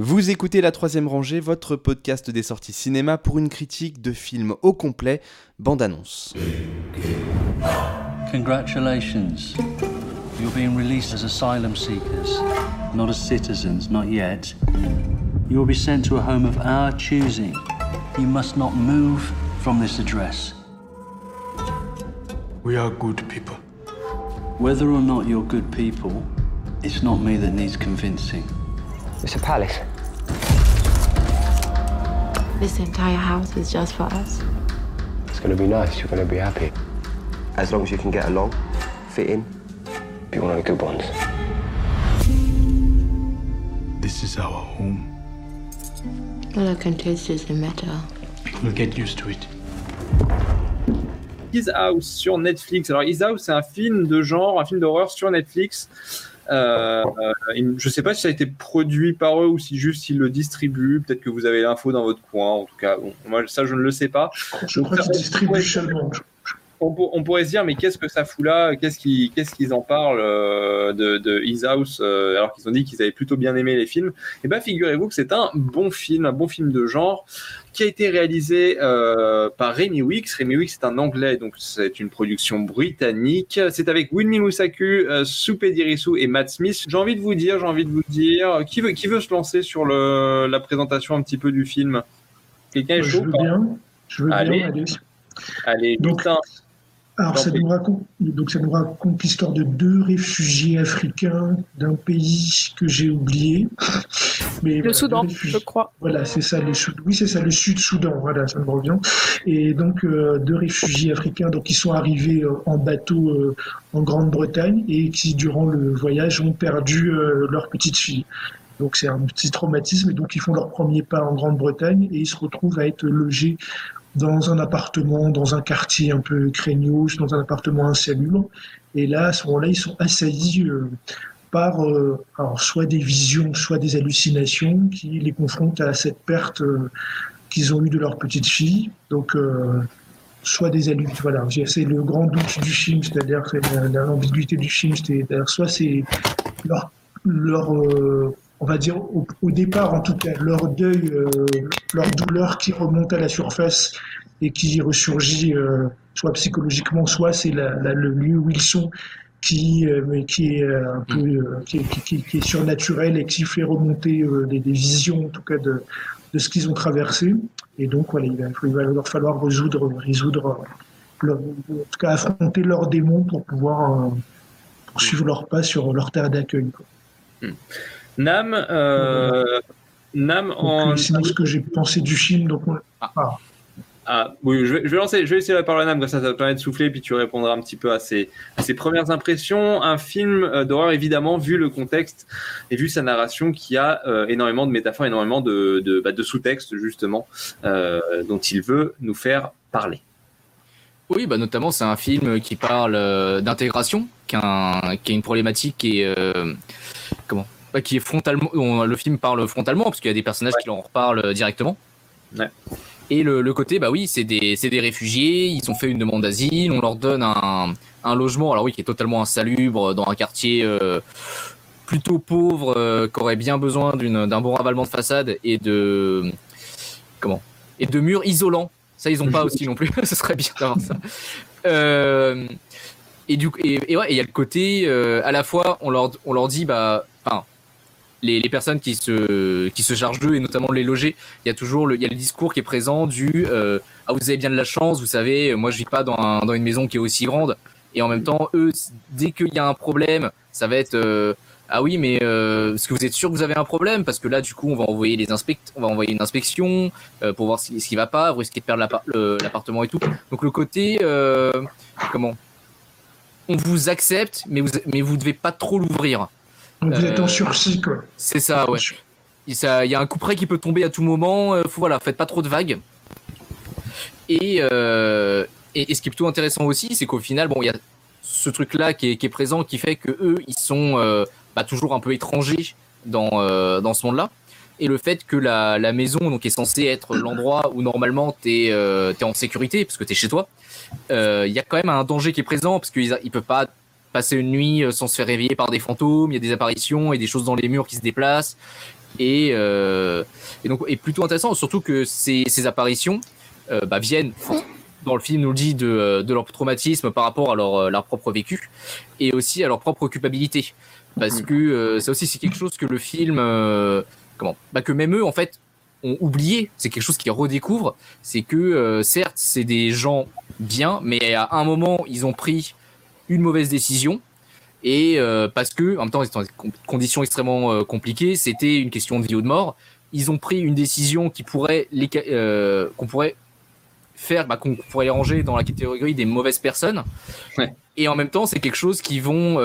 Vous écoutez La Troisième Rangée, votre podcast des sorties cinéma pour une critique de film au complet, bande-annonce. Congratulations. You're being released as asylum seekers, not as citizens, not yet. You will be sent to a home of our choosing. You must not move from this address. We are good people. Whether or not you're good people, it's not me that needs convincing. It's a palace. This entire house is just for us. It's gonna be nice. You're gonna be happy. As long as you can get along, fit in. Be one of the good ones. This is our home. All I can taste is the metal. We'll get used to it. His House sur Netflix. Alors, His House, c'est un film de genre, un film d'horreur sur Netflix. Euh, euh, je sais pas si ça a été produit par eux ou si juste ils le distribuent. Peut-être que vous avez l'info dans votre coin. En tout cas, bon, moi, ça, je ne le sais pas. Je crois qu'ils distribuent seulement. On, pour- on pourrait se dire, mais qu'est-ce que ça fout là? Qu'est-ce qu'ils en parlent euh, de, de His House euh, alors qu'ils ont dit qu'ils avaient plutôt bien aimé les films? Eh bien, figurez-vous que c'est un bon film, un bon film de genre qui a été réalisé euh, par Rémi Wicks. Rémi Wicks est un anglais, donc c'est une production britannique. C'est avec Winnie Moussaku, euh, Soupe Dirisu et Matt Smith. J'ai envie de vous dire, j'ai envie de vous dire, qui veut, qui veut se lancer sur le, la présentation un petit peu du film? Quelqu'un est Je veux bien. Je veux Allez. bien, allez. Allez, Donc, putain. Alors, ça nous, raconte, donc ça nous raconte l'histoire de deux réfugiés africains d'un pays que j'ai oublié. Mais Le voilà, Soudan, je crois. Voilà, c'est ça, le Sud. Oui, c'est ça, le Sud-Soudan. Voilà, ça me revient. Et donc, euh, deux réfugiés africains, donc ils sont arrivés euh, en bateau euh, en Grande-Bretagne et qui, durant le voyage, ont perdu euh, leur petite fille. Donc, c'est un petit traumatisme. Et donc, ils font leur premier pas en Grande-Bretagne et ils se retrouvent à être logés dans un appartement, dans un quartier un peu craignos, dans un appartement insalubre. Et là, à ce moment-là, ils sont assaillis euh, par euh, alors, soit des visions, soit des hallucinations qui les confrontent à cette perte euh, qu'ils ont eue de leur petite fille. Donc, soit des hallucinations. Voilà, c'est le grand doute du film, c'est-à-dire l'ambiguïté du film, c'est-à-dire soit c'est leur, on va dire au, départ en tout cas, leur deuil, euh, leur douleur qui remonte à la surface et qui ressurgit euh, soit psychologiquement, soit c'est le lieu où ils sont qui, euh, qui est euh, un peu euh, qui, qui- qui- est surnaturel et qui fait remonter euh, des, des visions en tout cas de, de ce qu'ils ont traversé. Et donc voilà, il va, il va leur falloir résoudre, résoudre leur- en tout cas affronter leurs démons pour pouvoir poursuivre leur pas sur leur terre d'accueil. quoi. Nam, euh, Nam en. euh, sinon, ce que j'ai pensé du film, donc on- ah, Ah, oui, je vais, je vais lancer, je vais laisser la parole à Nam, comme ça, ça va te permettre de souffler, puis tu répondras un petit peu à ses, à ses premières impressions. Un film euh, d'horreur, évidemment, vu le contexte et vu sa narration, qui a euh, énormément de métaphores, énormément de, de, bah, de sous-textes, justement, euh, dont il veut nous faire parler. Oui, bah notamment c'est un film qui parle euh, d'intégration, qui, a un- qui a une problématique qui est euh, comment? Qui est frontalement. on- le film parle frontalement parce qu'il y a des personnages qui leur reparlent euh, directement. Ouais. Et le, le côté, bah oui, c'est des, des réfugiés, ils ont fait une demande d'asile, on leur donne un, un logement, alors oui, qui est totalement insalubre, dans un quartier euh, plutôt pauvre, euh, qui aurait bien besoin d'un bon ravalement de façade et de. Comment Et de murs isolants. Ça, ils ont pas aussi non plus, ce serait bien d'avoir ça. Euh, et du coup, et, et ouais, il y a le côté, euh, à la fois, on leur, on leur dit, bah, enfin, les, personnes qui se, qui se chargent d'eux et notamment les loger, il y a toujours le, il y a le discours qui est présent du, euh, ah, vous avez bien de la chance, vous savez, moi je vis pas dans, dans une maison qui est aussi grande. Et en même temps, eux, dès qu'il y a un problème, ça va être, euh, ah oui, mais euh, est-ce que vous êtes sûr que vous avez un problème? Parce que là, du coup, on va envoyer les inspect, on va envoyer une inspection euh, pour voir ce, qui va pas, vous risquez de perdre l'appartement et tout. Donc le côté, euh, comment? On vous accepte, mais vous, mais vous devez pas trop l'ouvrir. Donc vous êtes en Euh, sursis, quoi. C'est ça, ouais. Il ça- y a un coup près qui peut tomber à tout moment. euh, faut, voilà, faites pas trop de vagues. Et, euh, et, et ce qui est plutôt intéressant aussi, c'est qu'au final, bon, il y a ce truc-là qui est, qui est présent, qui fait que eux, ils sont euh, bah, toujours un peu étrangers dans, euh, dans ce monde-là. Et le fait que la, la maison, donc, est censée être l'endroit où normalement t'es euh, t'es en sécurité, parce que t'es chez toi, il y a quand même un danger qui est présent, parce qu'ils ils peuvent pas passer une nuit euh, sans se faire réveiller par des fantômes, il y a des apparitions et des choses dans les murs qui se déplacent. Et, euh, donc est plutôt intéressant, surtout que ces, ces apparitions euh, bah, viennent dans le film nous le dit de, de leur traumatisme par rapport à leur, leur propre vécu et aussi à leur propre culpabilité. Parce que euh, ça aussi c'est quelque chose que le film comment bah, que même eux en fait ont oublié. C'est quelque chose qu'ils redécouvrent. C'est que certes c'est des gens bien mais à un moment ils ont pris une mauvaise décision. Et euh, parce que en même temps ils étaient dans des con- conditions extrêmement euh, compliquées c'était une question de vie ou de mort. Ils ont pris une décision qui pourrait les euh, qu'on pourrait faire bah, qu'on pourrait les ranger dans la catégorie des mauvaises personnes. Ouais. et en même temps c'est quelque chose qu'ils vont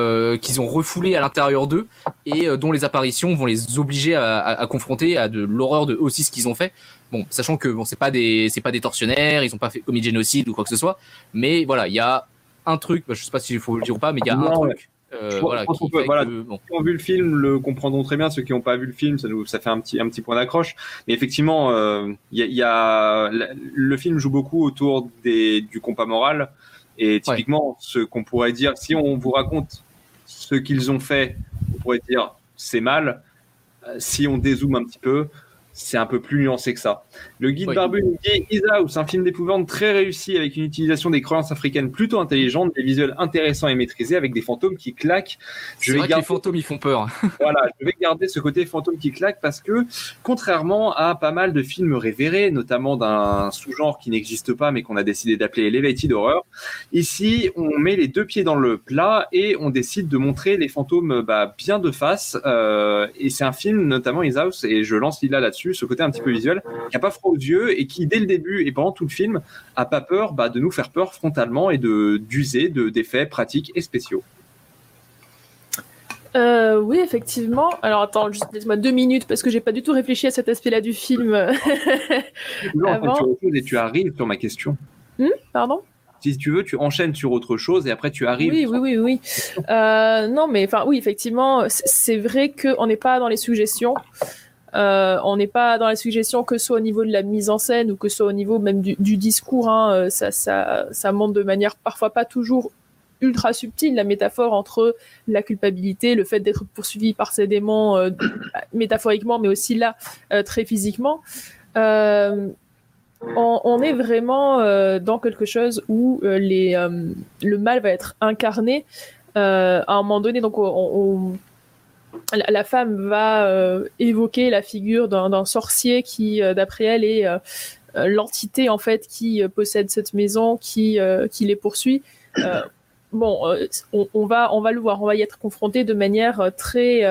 qu'ils ont refoulé à l'intérieur d'eux et dont les apparitions vont les obliger à, à- à confronter à de l'horreur de aussi ce qu'ils ont fait. Bon sachant que bon c'est pas des c'est pas des tortionnaires ils ont pas fait commis de génocide ou quoi que ce soit. Mais voilà il y a un truc bah, je sais pas s'il faut le dire ou pas mais il y a un truc euh, voilà, qui peut- fait voilà. que, bon, qui ont vu le film le comprendront très bien. Ceux qui n'ont pas vu le film, ça, nous, ça fait un petit, un petit point d'accroche. Mais effectivement, euh, il y a, y a- le film joue beaucoup autour des, du compas moral. Et typiquement, ce qu'on pourrait dire, si on vous raconte ce qu'ils ont fait, on pourrait dire c'est mal. Euh, Si on dézoome un petit peu, c'est un peu plus nuancé que ça. Le guide Oui. barbu nous dit Is House, un film d'épouvante très réussi avec une utilisation des croyances africaines plutôt intelligente, des visuels intéressants et maîtrisés avec des fantômes qui claquent. c'est vrai que les fantômes ils font peur voilà, je vais garder ce côté fantôme qui claque parce que, contrairement à pas mal de films révérés, notamment d'un sous-genre qui n'existe pas mais qu'on a décidé d'appeler Elevated Horror, ici on met les deux pieds dans le plat et on décide de montrer les fantômes bah, bien de face. euh, et c'est un film, notamment Is House, et je lance Lila là-dessus, ce côté un petit peu visuel, qui a pas froid aux yeux et qui, dès le début et pendant tout le film, a pas peur bah, de nous faire peur frontalement et de d'user de d'effets pratiques et spéciaux. Euh, oui, effectivement. Alors attends, juste laisse-moi deux minutes parce que j'ai pas du tout réfléchi à cet aspect-là du film. Tu veux, Avant- chose et tu arrives sur ma question. Hmm, pardon? Si tu veux, tu enchaînes sur autre chose et après tu arrives. Oui, oui, oui, oui. Euh, non, mais enfin, oui, effectivement, c'est vrai qu'on n'est pas dans les suggestions. Euh, on n'est pas dans les suggestions que ce soit au niveau de la mise en scène ou que ce soit au niveau même du, discours. hein. Euh, Ça, ça, montre de manière parfois pas toujours ultra subtile la métaphore entre la culpabilité, le fait d'être poursuivi par ces démons euh, métaphoriquement, mais aussi là très physiquement. On, est vraiment dans quelque chose où le mal va être incarné à un moment donné. Donc, on, on- la, femme va euh, évoquer la figure d'un sorcier qui, euh, d'après elle, est euh, l'entité en fait qui possède cette maison, qui, les poursuit. Bon, on, va, on va le voir, on va y être confronté de manière très,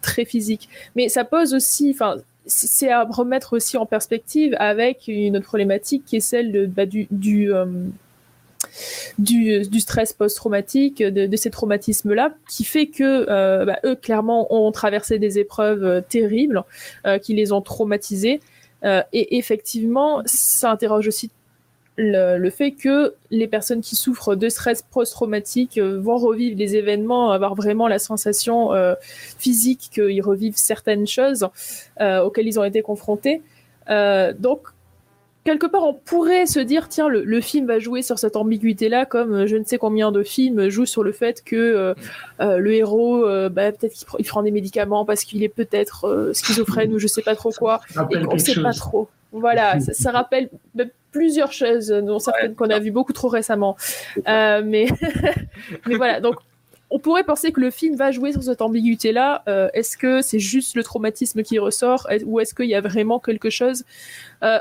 très physique. Mais ça pose aussi, enfin, c'est à remettre aussi en perspective avec une autre problématique qui est celle bah, du, du, stress post-traumatique, de, ces traumatismes-là, qui fait que euh, bah, eux, clairement, ont traversé des épreuves euh, terribles euh, qui les ont traumatisés. Et effectivement, ça interroge aussi le, fait que les personnes qui souffrent de stress post-traumatique vont revivre les événements, avoir vraiment la sensation physique qu'ils revivent certaines choses auxquelles ils ont été confrontés. Donc, quelque part, on pourrait se dire, tiens, le, le film va jouer sur cette ambiguïté-là, comme euh, je ne sais combien de films jouent sur le fait que euh, euh, le héros, euh, bah, peut-être qu'il pr- il prend des médicaments parce qu'il est peut-être euh, schizophrène ou je sais pas trop quoi, et qu'on quelque sait pas trop. Voilà, ça, ça rappelle bah, plusieurs choses, dont certaines qu'on a vues beaucoup trop récemment. Euh, mais, mais voilà, donc on pourrait penser que le film va jouer sur cette ambiguïté-là. Euh, est-ce que c'est juste le traumatisme qui ressort? Est- ou est-ce qu'il y a vraiment quelque chose? Euh,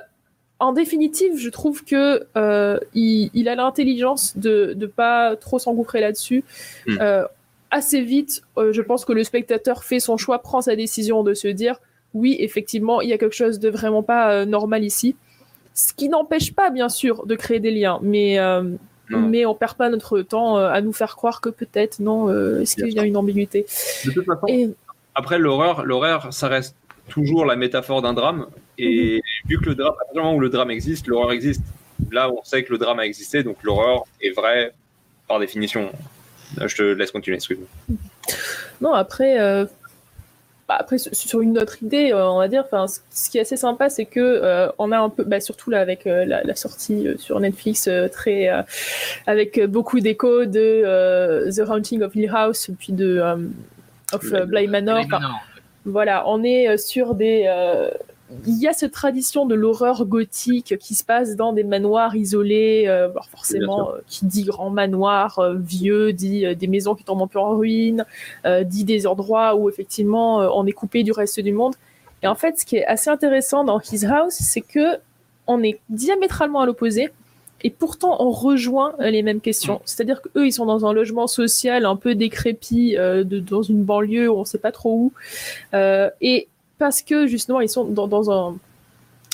En définitive, je trouve que euh, il, il a l'intelligence de ne pas trop s'engouffrer là-dessus. Mm. Euh, assez vite, euh, je pense que le spectateur fait son choix, prend sa décision de se dire oui, effectivement, il y a quelque chose de vraiment pas normal ici. Ce qui n'empêche pas, bien sûr, de créer des liens, mais, mais on perd pas notre temps à nous faire croire que peut-être, non, est-ce qu'il y a une ambiguïté De toute façon, Et après l'horreur, l'horreur, ça reste toujours la métaphore d'un drame. Et vu que le drame, à partir du moment où le drame existe, l'horreur existe. Là, on sait que le drame a existé, donc l'horreur est vraie par définition. Je te laisse continuer, excuse-moi. non, après, euh, bah, après sur- une autre idée, euh, on va dire, enfin, ce- qui est assez sympa, c'est que euh, on a un peu, bah, surtout là avec euh, la, la sortie euh, sur Netflix, euh, très euh, avec beaucoup d'échos de euh, The Haunting of Hill House, puis de euh, of euh, Bly Manor. Voilà, on est euh, sur des. euh, Il y a cette tradition de l'horreur gothique qui se passe dans des manoirs isolés. euh, forcément, euh, qui dit grand manoir euh, vieux, dit euh, des maisons qui tombent un peu en ruine, euh, dit des endroits où effectivement euh, on est coupé du reste du monde. Et en fait, ce qui est assez intéressant dans His House, c'est que on est diamétralement à l'opposé. Et pourtant, on rejoint euh, les mêmes questions. C'est-à-dire qu'eux, ils sont dans un logement social un peu décrépit, euh, de, dans une banlieue où on ne sait pas trop où. Euh, et parce que, justement, ils sont dans, dans un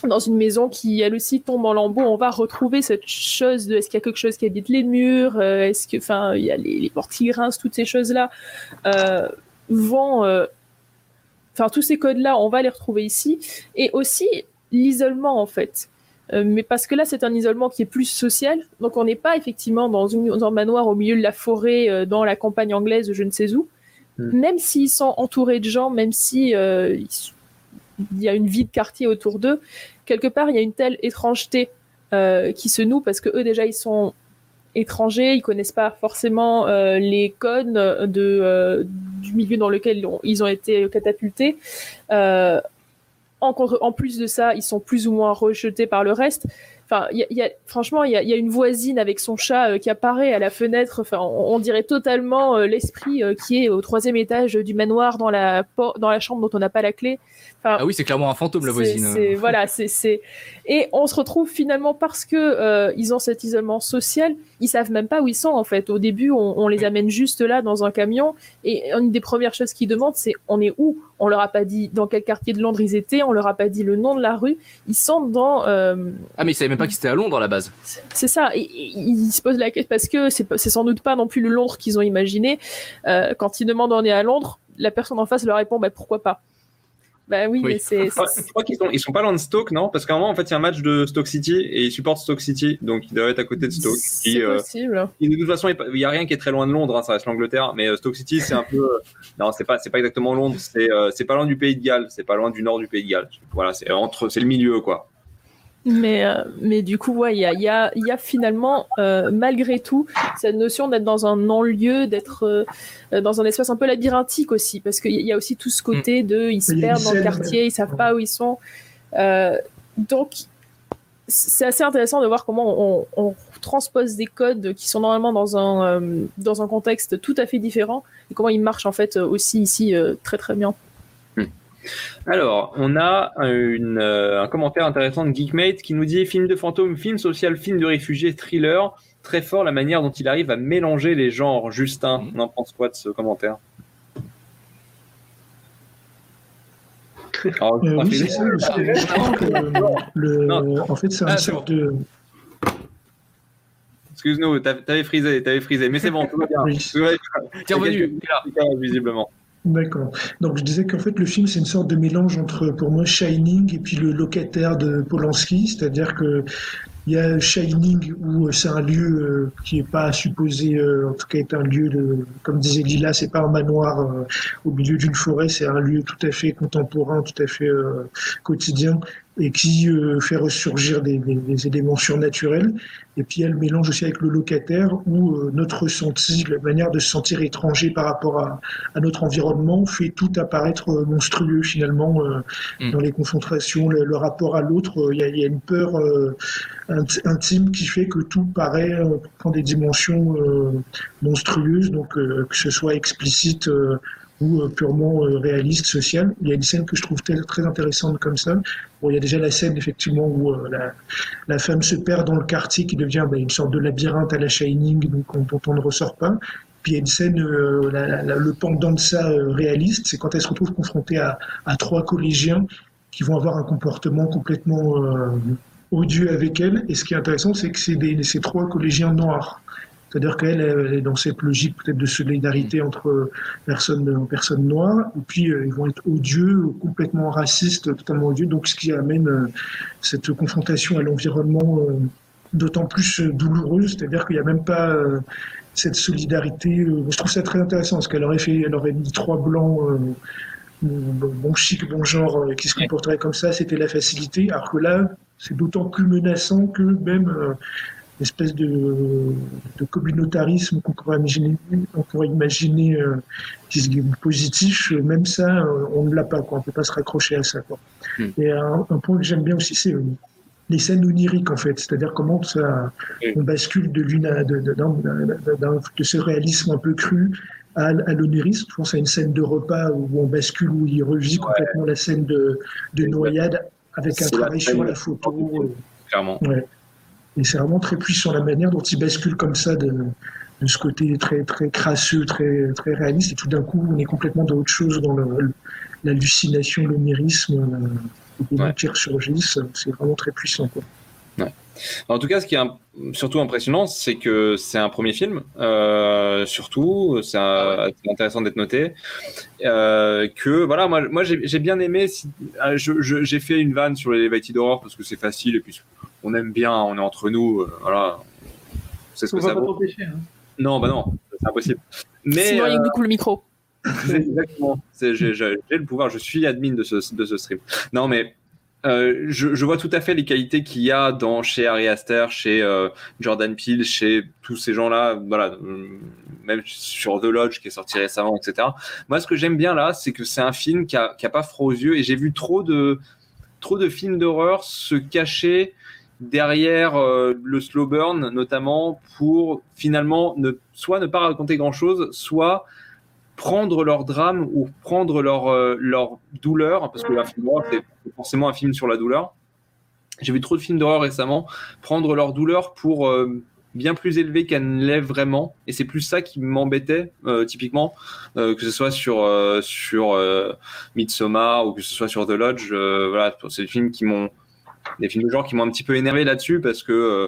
dans une maison qui elle aussi tombe en lambeaux, on va retrouver cette chose de est-ce qu'il y a quelque chose qui habite les murs, est-ce que, enfin, il y a les, les portes qui grincent, toutes ces choses-là euh, vont, euh, enfin, tous ces codes-là, on va les retrouver ici, et aussi l'isolement en fait. Euh, mais parce que là, c'est un isolement qui est plus social. Donc, on n'est pas effectivement dans, une, dans un manoir au milieu de la forêt, euh, dans la campagne anglaise, je ne sais où. Même s'ils sont entourés de gens, même si euh, il y a une vie de quartier autour d'eux, quelque part, il y a une telle étrangeté euh, qui se noue parce que eux, déjà, ils sont étrangers, ils connaissent pas forcément les codes de, du milieu dans lequel ils ont été catapultés. En, en plus de ça, ils sont plus ou moins rejetés par le reste. Enfin, il y a- y a, franchement, il y a, y a une voisine avec son chat euh, qui apparaît à la fenêtre. Enfin, on, on dirait totalement euh, l'esprit euh, qui est au troisième étage du manoir dans la, dans la chambre dont on n'a pas la clé. Enfin, Ah oui, c'est clairement un fantôme la voisine. voilà, c'est c'est et on se retrouve finalement parce que euh, ils ont cet isolement social, ils savent même pas où ils sont en fait. Au début, on, on les amène juste là dans un camion et une des premières choses qu'ils demandent, c'est on est où? On leur a pas dit dans quel quartier de Londres ils étaient, on leur a pas dit le nom de la rue. Ils sont dans euh, Ah mais ils savaient même pas qu'ils étaient à Londres à la base. c'est ça. Et- et- Ils se posent la question parce que c'est sans doute pas non plus le Londres qu'ils ont imaginé. Euh, quand ils demandent on est à Londres, la personne en face leur répond bah pourquoi pas? Bah oui, Oui. mais c'est Je crois- je crois qu'ils sont, ils sont pas loin de Stoke, non? Parce qu'à un moment, en fait, il y a un match de Stoke City et ils supportent Stoke City, donc ils doivent être à côté de Stoke. c'est euh, possible. de toute façon, il n'y a rien qui est très loin de Londres, hein, ça reste l'Angleterre, mais euh, Stoke City, c'est un peu. euh, non, c'est pas, c'est pas exactement Londres, c'est euh, c'est pas loin du Pays de Galles, c'est pas loin du nord du Pays de Galles. Voilà, c'est entre, c'est le milieu, quoi. Mais, euh, mais du coup, ouais, il y a, il y, a, il y a finalement, euh, malgré tout, cette notion d'être dans un non-lieu, d'être euh, dans un espace un peu labyrinthique aussi, parce qu'il y a aussi tout ce côté de ils se perdent dans le quartier, ils savent pas où ils sont. Donc, c'est assez intéressant de voir comment on, on transpose des codes qui sont normalement dans un, dans un contexte tout à fait différent, et comment ils marchent en fait aussi ici très très bien. Alors, on a une, euh, un commentaire intéressant de Geekmate qui nous dit film de fantôme, film social, film de réfugiés, thriller. Très fort la manière dont il arrive à mélanger les genres. Justin, on en pense quoi de ce commentaire? Alors, Euh, oui, c'est ça. que le- en fait, c'est Ah, une c'est sorte de. Excuse-nous, t'avais frisé, t'avais frisé, mais c'est bon, tout va bien. Oui. Tout va bien. T'es revenu, visiblement. D'accord. Donc je disais qu'en fait le film c'est une sorte de mélange entre pour moi Shining et puis le locataire de Polanski, c'est-à-dire que il y a Shining où euh, c'est un lieu euh, qui est pas supposé, euh, en tout cas être un lieu de, comme disait Lila, c'est pas un manoir au milieu d'une forêt, c'est un lieu tout à fait contemporain, tout à fait quotidien et qui euh, fait ressurgir des, des- des éléments surnaturels. Et puis il y a le mélange aussi avec le locataire où euh, notre ressenti, la manière de se sentir étranger par rapport à, à notre environnement fait tout apparaître euh, monstrueux finalement euh, Mm. dans les confrontations, le, le rapport à l'autre. euh, Il y, y a une peur euh, int- intime qui fait que tout paraît euh, prendre des dimensions euh, monstrueuses, donc euh, que ce soit explicite euh, ou euh, purement euh, réaliste, social. Il y a une scène que je trouve très intéressante comme ça. Il y a déjà la scène effectivement où euh, la, femme se perd dans le quartier qui devient ben, une sorte de labyrinthe à la Shining donc, on- dont on ne ressort pas. Puis il y a une scène, le pendant de ça réaliste, c'est quand elle se retrouve confrontée à, trois collégiens qui vont avoir un comportement complètement odieux avec elle. Et ce qui est intéressant, c'est que c'est ces trois collégiens noirs. C'est-à-dire qu'elle elle est dans cette logique peut-être de solidarité entre personnes, personnes noires, et puis euh, ils vont être odieux, complètement racistes, totalement odieux. Donc ce qui amène euh, cette confrontation à l'environnement euh, d'autant plus douloureuse, c'est-à-dire qu'il n'y a même pas cette solidarité. je trouve ça très intéressant parce qu'elle aurait fait, elle aurait mis trois blancs. bon chic, bon genre, qui se comporterait comme ça, c'était la facilité. Alors que là, c'est d'autant plus menaçant que même espèce de, de communautarisme qu'on pourrait imaginer, on pourrait imaginer euh, positif, euh, même ça, euh, on ne l'a pas, quoi. on ne peut pas se raccrocher à ça. Quoi. Hmm. Et un, un point que j'aime bien aussi, c'est les scènes oniriques, en fait, c'est-à-dire comment ça, on bascule de, l'une à- de, de, d'un- d'un- d'un- de ce réalisme un peu cru à, à l'onirisme. Je pense à une scène de repas où on bascule, où il revit complètement la scène de, de noyade avec un travail sur la photo. clairement. Ouais. Et c'est vraiment très puissant la manière dont il bascule comme ça de, de ce côté très très crasseux, très très réaliste. Et tout d'un coup, on est complètement dans autre chose, dans l'hallucination, l'onirisme, euh, les noms qui ressurgissent. C'est vraiment très puissant. Quoi. En tout cas, ce qui est un- surtout impressionnant, c'est que c'est un premier film. euh, surtout, c'est un- c'est intéressant d'être noté. Euh, que voilà, moi, moi j'ai bien aimé. si- euh, je- J'ai fait une vanne sur les Elevated Horror parce que c'est facile et puis on aime bien, on est entre nous. euh, voilà, c'est ce On que va ça pas vaut. Hein. Non, bah non, c'est impossible. Mais Sinon, il euh, coupe le micro. c'est Exactement. J'ai le pouvoir. Je suis admin de ce, de ce stream. Non, mais euh, je, je vois tout à fait les qualités qu'il y a dans chez Harry Aster, chez euh, Jordan Peele, chez tous ces gens-là. Voilà, même sur The Lodge qui est sorti récemment, etc. Moi, ce que j'aime bien là, c'est que c'est un film qui a, qui a pas froid aux yeux et j'ai vu trop de trop de films d'horreur se cacher derrière euh, le slow burn, notamment pour finalement ne soit ne pas raconter grand chose, soit prendre leur drame ou prendre leur, euh, leur douleur, parce que un film d'horreur, c'est forcément un film sur la douleur. J'ai vu trop de films d'horreur récemment, prendre leur douleur pour euh, bien plus élevé qu'elle ne l'est vraiment. Et c'est plus ça qui m'embêtait, euh, typiquement, euh, que ce soit sur, euh, sur Midsommar ou que ce soit sur The Lodge. voilà, c'est des films qui m'ont des films de genre qui m'ont un petit peu énervé là-dessus parce que euh,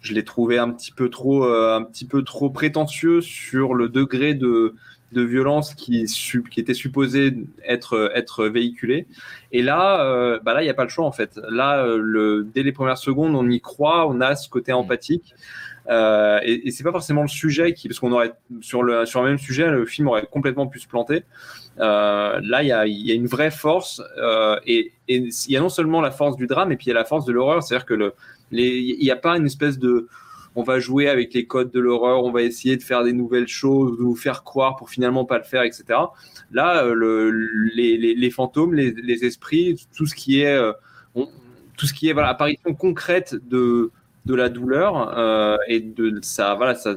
je l'ai trouvé un petit peu trop euh, un petit peu trop prétentieux sur le degré de de violence qui, était supposé être, être véhiculé. Et là, euh, bah là, il n'y a pas le choix en fait. Là, le, dès les premières secondes, on y croit, on a ce côté empathique. Euh, et, et c'est pas forcément le sujet qui, parce qu'on aurait sur le sur le même sujet, le film aurait complètement pu se planter. Euh, là, il y a, une vraie force euh, et il y a non seulement la force du drame, et puis il y a la force de l'horreur. C'est-à-dire que n'y a pas une espèce de on va jouer avec les codes de l'horreur, on va essayer de faire des nouvelles choses, de vous faire croire pour finalement pas le faire, etc. Là, le, les, fantômes, les, esprits, tout ce qui est, tout ce qui est apparition concrète de, de la douleur euh, et de sa, voilà, sa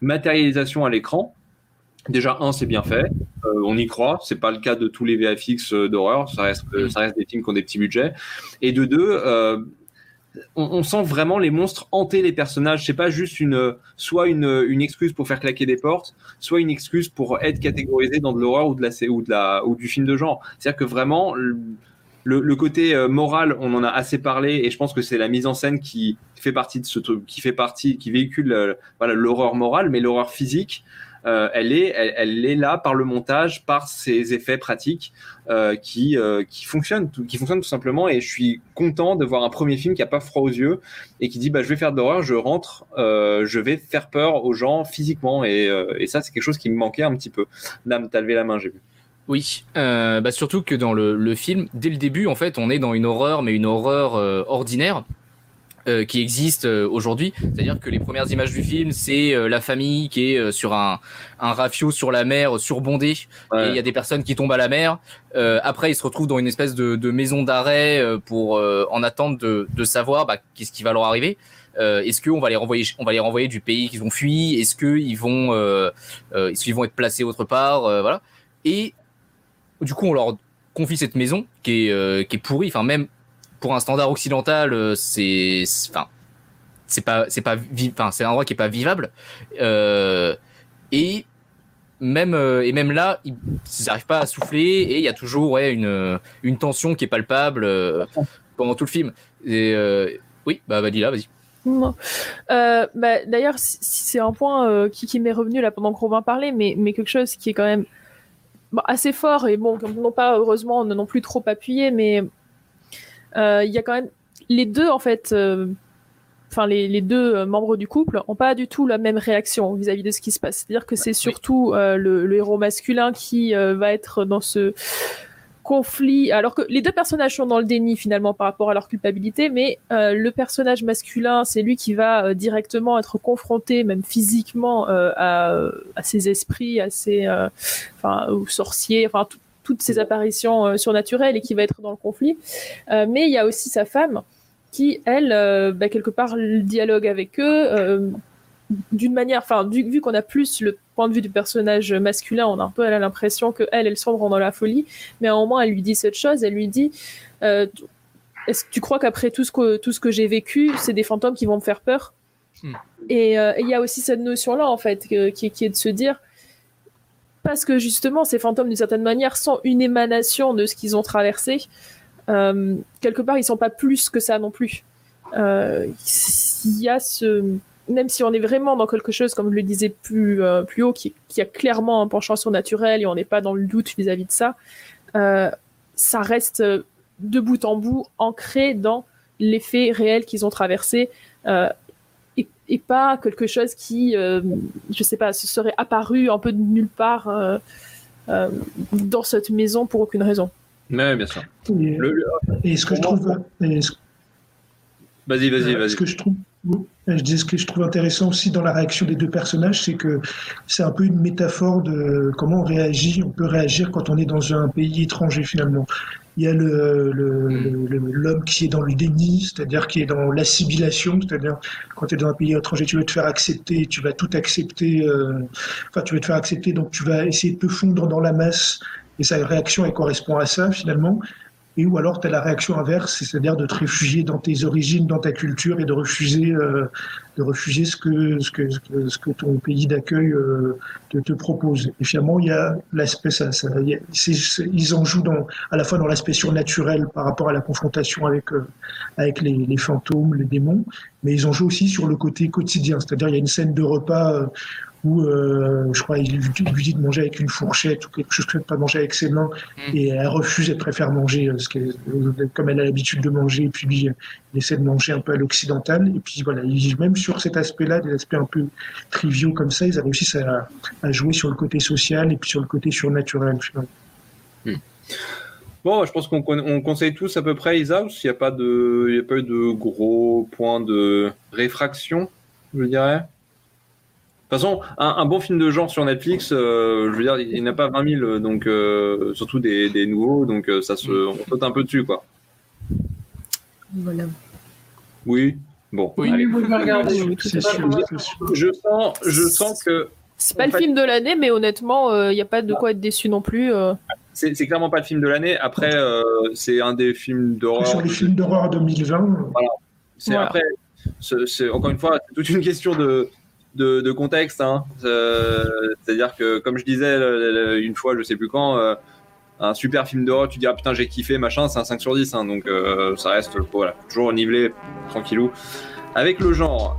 matérialisation à l'écran. Déjà, un, c'est bien fait. Euh, on y croit. C'est pas le cas de tous les VFX euh, d'horreur. Ça reste, euh, ça reste des films qui ont des petits budgets. Et de deux, euh, on, on sent vraiment les monstres hanter les personnages. C'est pas juste une, soit une, une excuse pour faire claquer des portes, soit une excuse pour être catégorisé dans de l'horreur ou de la, ou de la, ou du film de genre. C'est-à-dire que vraiment, le, côté euh, moral, on en a assez parlé, et je pense que c'est la mise en scène qui fait partie de ce truc, qui fait partie, qui véhicule euh, l'horreur morale, mais l'horreur physique. euh, elle est, là par le montage, par ses effets pratiques qui, fonctionnent, tout, qui fonctionnent tout simplement. Et je suis content de voir un premier film qui a pas froid aux yeux et qui dit bah je vais faire de l'horreur, je rentre, je vais faire peur aux gens physiquement. Et, et ça c'est quelque chose qui me manquait un petit peu. Dame, t'as levé la main, j'ai vu. Oui, euh, bah surtout que dans le, le film, dès le début, en fait, on est dans une horreur, mais une horreur euh, ordinaire euh, qui existe euh, aujourd'hui. C'est-à-dire que les premières images du film, c'est euh, la famille qui est euh, sur un, un rafio sur la mer, surbondé, et il y a des personnes qui tombent à la mer. Euh, après, ils se retrouvent dans une espèce de, de maison d'arrêt euh, pour en attente de, de savoir bah, qu'est-ce qui va leur arriver. Est-ce qu'on va les renvoyer, on va les renvoyer du pays qu'ils ont fui? Est-ce qu'ils vont, est-ce qu'ils vont être placés autre part? Voilà. Et du coup, on leur confie cette maison qui est, euh, qui est pourrie. Enfin, même pour un standard occidental, euh, c'est, enfin, c'est pas, c'est pas, enfin, c'est un endroit qui est pas vivable. Euh, et même, et même là, ils n'arrivent pas à souffler et il y a toujours, ouais, une, une tension qui est palpable pendant tout le film. Et oui, bah, Vadila, vas-y. Non. Euh, bah, D'ailleurs, c'est un point qui, qui m'est revenu là pendant que Robin parlait, mais, mais quelque chose qui est quand même bon, assez fort et bon, non pas heureusement ne non plus trop appuyé, mais euh, il y a quand même les deux en fait, euh, enfin les, les deux euh, membres du couple ont pas du tout la même réaction vis-à-vis de ce qui se passe. C'est-à-dire que c'est surtout euh, le, le héros masculin qui euh, va être dans ce conflit, alors que les deux personnages sont dans le déni finalement par rapport à leur culpabilité, mais euh, le personnage masculin, c'est lui qui va euh, directement être confronté, même physiquement, euh, à, ses esprits, à ses, enfin, aux sorciers, enfin tout- toutes ces apparitions surnaturelles et qui va être dans le conflit. Mais il y a aussi sa femme qui, elle, bah, quelque part, dialogue avec eux. D'une manière, enfin, vu, vu qu'on a plus le point de vue du personnage masculin, on a un peu elle a l'impression que elle, elle sombre dans la folie, mais à un moment, elle lui dit cette chose, elle lui dit, euh, est-ce que tu crois qu'après tout ce que tout ce que j'ai vécu, c'est des fantômes qui vont me faire peur? Hmm. Et euh, et il y a aussi cette notion-là, en fait, que- qui, qui est de se dire, parce que justement, ces fantômes, d'une certaine manière, sont une émanation de ce qu'ils ont traversé. euh, quelque part, ils sont pas plus que ça non plus. Il y a ce même si on est vraiment dans quelque chose, comme je le disais plus, euh, plus haut, qui, qui a clairement un penchant surnaturel et on n'est pas dans le doute vis-à-vis de ça, euh, ça reste euh, de bout en bout ancré dans les faits réels qu'ils ont traversés euh, et, et pas quelque chose qui, euh, je sais pas, se serait apparu un peu de nulle part euh, euh, dans cette maison pour aucune raison. Ouais, bien sûr. Et, Le- le- et ce que je trouve, Vas-y, vas-y, vas-y. Ce que je trouve, je dis ce que je trouve intéressant aussi dans la réaction des deux personnages, c'est que c'est un peu une métaphore de comment on réagit, on peut réagir quand on est dans un pays étranger finalement. Il y a l'homme qui est dans le déni, c'est-à-dire qui est dans l'assimilation, c'est-à-dire quand tu es dans un pays étranger, tu veux te faire accepter, tu vas tout accepter, euh, enfin tu veux te faire accepter, donc tu vas essayer de te fondre dans la masse, et sa réaction elle correspond à ça finalement et ou alors tu as la réaction inverse, c'est-à-dire de te réfugier dans tes origines, dans ta culture et de refuser, euh, de refuser ce que, ce que, ce que, ton pays d'accueil euh, te, te propose. Et finalement, il y a l'aspect, ça, ça, ils en jouent dans, à la fois dans l'aspect surnaturel par rapport à la confrontation avec, euh, avec les, les fantômes, les démons, mais ils en jouent aussi sur le côté quotidien, c'est-à-dire il y a une scène de repas euh, où euh, je crois il lui dit de manger avec une fourchette ou quelque chose que de pas manger avec ses mains et elle refuse, elle préfère manger euh, ce qu'elle- euh, comme elle a l'habitude de manger et puis lui, il essaie de manger un peu à l'occidental et puis voilà, il- même sur cet aspect-là, des aspects un peu triviaux comme ça, ils réussissent à, à jouer sur le côté social et puis sur le côté surnaturel. finalement. Bon, je pense qu'on con- on conseille tous à peu près Isaus. Il n'y a pas de, il y a pas eu de gros points de réfraction, je dirais? De toute façon, un, un bon film de genre sur Netflix, euh, je veux dire, il n'y en a pas 20 000, donc euh, surtout des, des nouveaux, donc euh, ça se, on saute un peu dessus, quoi. Voilà. Oui. Bon. Oui. allez. C'est sûr, c'est sûr. Je sens, je sens que C'est pas le fait- film de l'année, mais honnêtement, il n'y a pas de quoi être déçu non plus. euh. c'est clairement pas le film de l'année. Après, euh, c'est un des films d'horreur. Sur les films d'horreur 2020, C'est Voilà. après, c'est c'est- encore une fois, c'est toute une question de, de, contexte. hein. Euh, C'est-à-dire que, comme je disais une fois, je sais plus quand, euh, un super film d'horreur, tu dis ah putain j'ai kiffé, machin, c'est un 5 sur 10. hein. donc euh, ça reste voilà, toujours nivelé, tranquillou. Avec le genre,